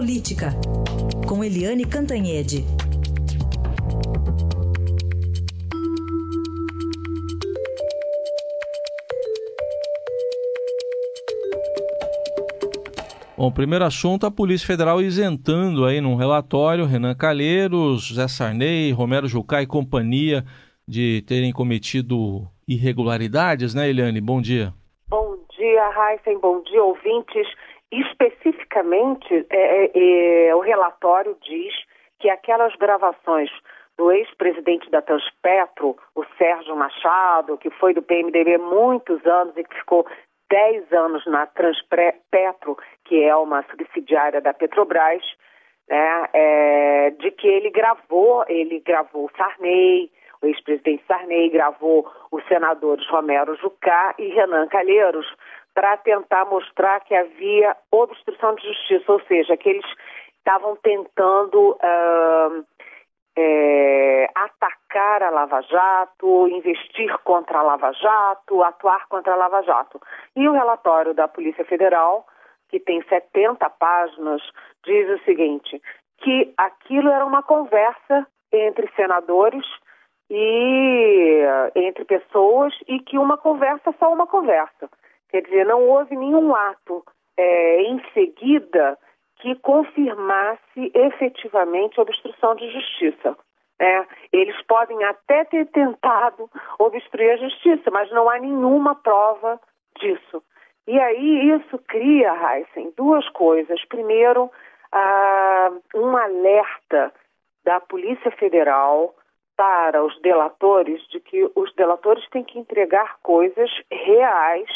Política, com Eliane Cantanhede. Bom, primeiro assunto, a Polícia Federal isentando aí num relatório Renan Calheiros, José Sarney, Romero Jucá e companhia de terem cometido irregularidades, né, Eliane? Bom dia. Bom dia, Heisen, bom dia, ouvintes. Especificamente, é, é, é, o relatório diz que aquelas gravações do ex-presidente da Transpetro, o Sérgio Machado, que foi do PMDB muitos anos e que ficou 10 anos na Transpetro, que é uma subsidiária da Petrobras, né, é, de que ele gravou, ele gravou Sarney, o ex-presidente Sarney gravou os senadores Romero Jucá e Renan Calheiros para tentar mostrar que havia obstrução de justiça, ou seja, que eles estavam tentando uh, é, atacar a Lava Jato, investir contra a Lava Jato, atuar contra a Lava Jato. E o relatório da Polícia Federal, que tem 70 páginas, diz o seguinte: que aquilo era uma conversa entre senadores e entre pessoas e que uma conversa é só uma conversa. Quer dizer, não houve nenhum ato é, em seguida que confirmasse efetivamente obstrução de justiça. Né? Eles podem até ter tentado obstruir a justiça, mas não há nenhuma prova disso. E aí isso cria, Heisen, duas coisas. Primeiro, uh, um alerta da Polícia Federal para os delatores de que os delatores têm que entregar coisas reais,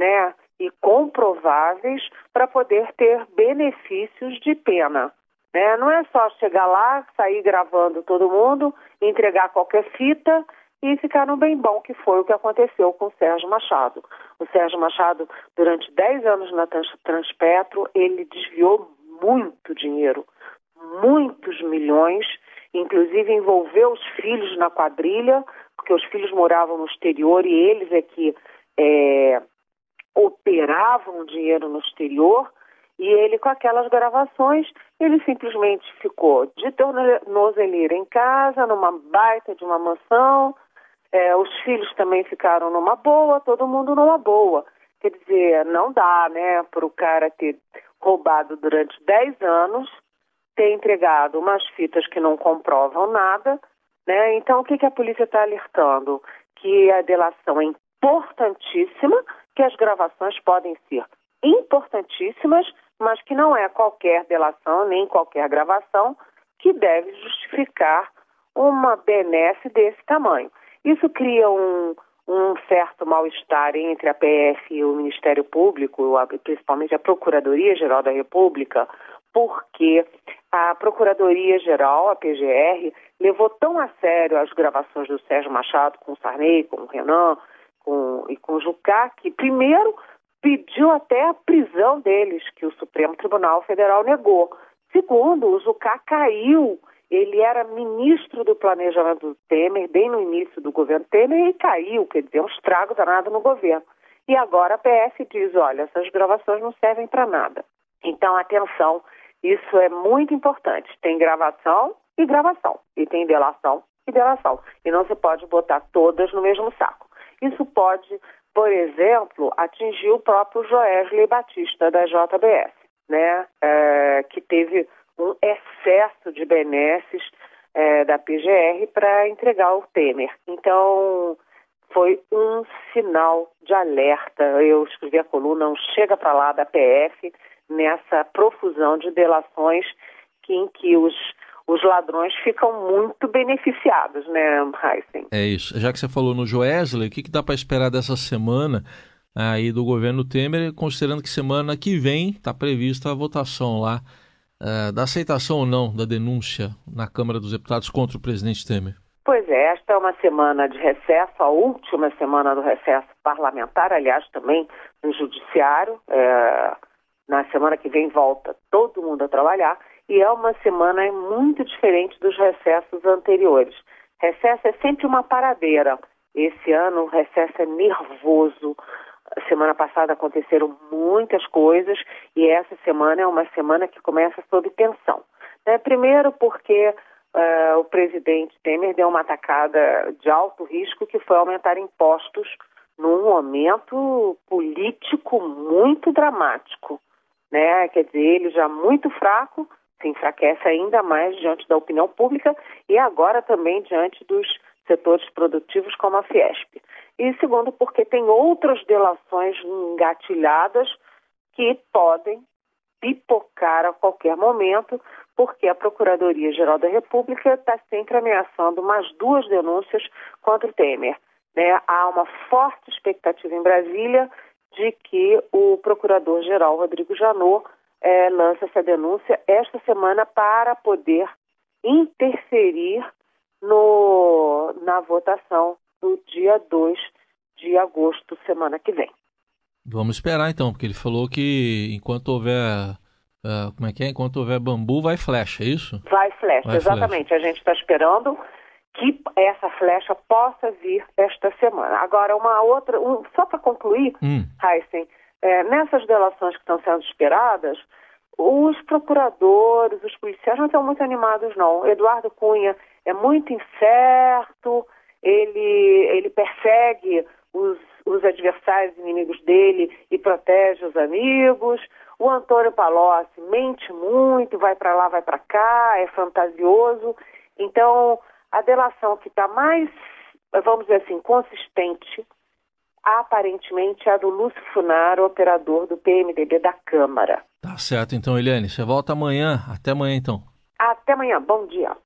né, e comprováveis para poder ter benefícios de pena. Né? Não é só chegar lá, sair gravando todo mundo, entregar qualquer fita e ficar no bem bom, que foi o que aconteceu com o Sérgio Machado. O Sérgio Machado, durante 10 anos na Transpetro, ele desviou muito dinheiro, muitos milhões, inclusive envolveu os filhos na quadrilha, porque os filhos moravam no exterior e eles é que é, operavam dinheiro no exterior. E ele, com aquelas gravações, ele simplesmente ficou de tornozeleira em casa, numa baita de uma mansão. É, os filhos também ficaram numa boa, todo mundo numa boa. Quer dizer, não dá, né, para o cara ter roubado durante 10 anos ter entregado umas fitas que não comprovam nada, né? Então, o que, que a polícia está alertando? Que a delação é importantíssima, que as gravações podem ser importantíssimas, mas que não é qualquer delação nem qualquer gravação que deve justificar uma benesse desse tamanho. Isso cria um, um certo mal-estar entre a PF e o Ministério Público, principalmente a Procuradoria-Geral da República, porque a Procuradoria-Geral, a PGR, levou tão a sério as gravações do Sérgio Machado com o Sarney, com o Renan com, e com Jucá, que primeiro pediu até a prisão deles, que o Supremo Tribunal Federal negou. Segundo, o Jucá caiu, ele era ministro do planejamento do Temer, bem no início do governo Temer, e caiu, quer dizer, um estrago danado no governo. E agora a PF diz, olha, essas gravações não servem para nada. Então, atenção, isso é muito importante. Tem gravação e gravação. E tem delação e delação. E não se pode botar todas no mesmo saco. Isso pode, por exemplo, atingir o próprio Joesley Batista, da JBS, né? É, que teve um excesso de benesses é, da PGR para entregar o Temer. Então, foi um sinal de alerta. Eu escrevi a coluna, não chega para lá da PF, nessa profusão de delações que, em que os, os ladrões ficam muito beneficiados, né, Heisen? É isso. Já que você falou no Joesley, o que, que dá para esperar dessa semana aí do governo Temer, considerando que semana que vem está prevista a votação lá uh, da aceitação ou não da denúncia na Câmara dos Deputados contra o presidente Temer? Pois é, esta é uma semana de recesso, a última semana do recesso parlamentar, aliás, também no Judiciário. É na semana que vem volta todo mundo a trabalhar e é uma semana muito diferente dos recessos anteriores. Recesso é sempre uma paradeira. Esse ano o recesso é nervoso, semana passada aconteceram muitas coisas e essa semana é uma semana que começa sob tensão. Né? Primeiro porque uh, o presidente Temer deu uma atacada de alto risco que foi aumentar impostos num momento político muito dramático. Né? Quer dizer, ele já muito fraco se enfraquece ainda mais diante da opinião pública e agora também diante dos setores produtivos como a Fiesp. E segundo, porque tem outras delações engatilhadas que podem pipocar a qualquer momento, porque a Procuradoria-Geral da República está sempre ameaçando mais duas denúncias contra o Temer. Né? Há uma forte expectativa em Brasília de que o Procurador-Geral Rodrigo Janot é, lança essa denúncia esta semana para poder interferir no, na votação do dia 2 de agosto, semana que vem. Vamos esperar então, porque ele falou que enquanto houver. Uh, como é que é? Enquanto houver bambu, vai flecha, é isso? Vai flecha, vai exatamente. Flecha. A gente está esperando que essa flecha possa vir esta semana. Agora, uma outra, um, só para concluir, hum. Heisen, é, nessas delações que estão sendo esperadas, os procuradores, os policiais não estão muito animados, não. Eduardo Cunha é muito incerto, ele, ele persegue os, os adversários inimigos dele e protege os amigos. O Antônio Palocci mente muito, vai para lá, vai para cá, é fantasioso. Então, a delação que está mais, vamos dizer assim, consistente, aparentemente é a do Lúcio Funaro, operador do PMDB da Câmara. Tá certo, então, Eliane. Você volta amanhã. Até amanhã, então. Até amanhã. Bom dia.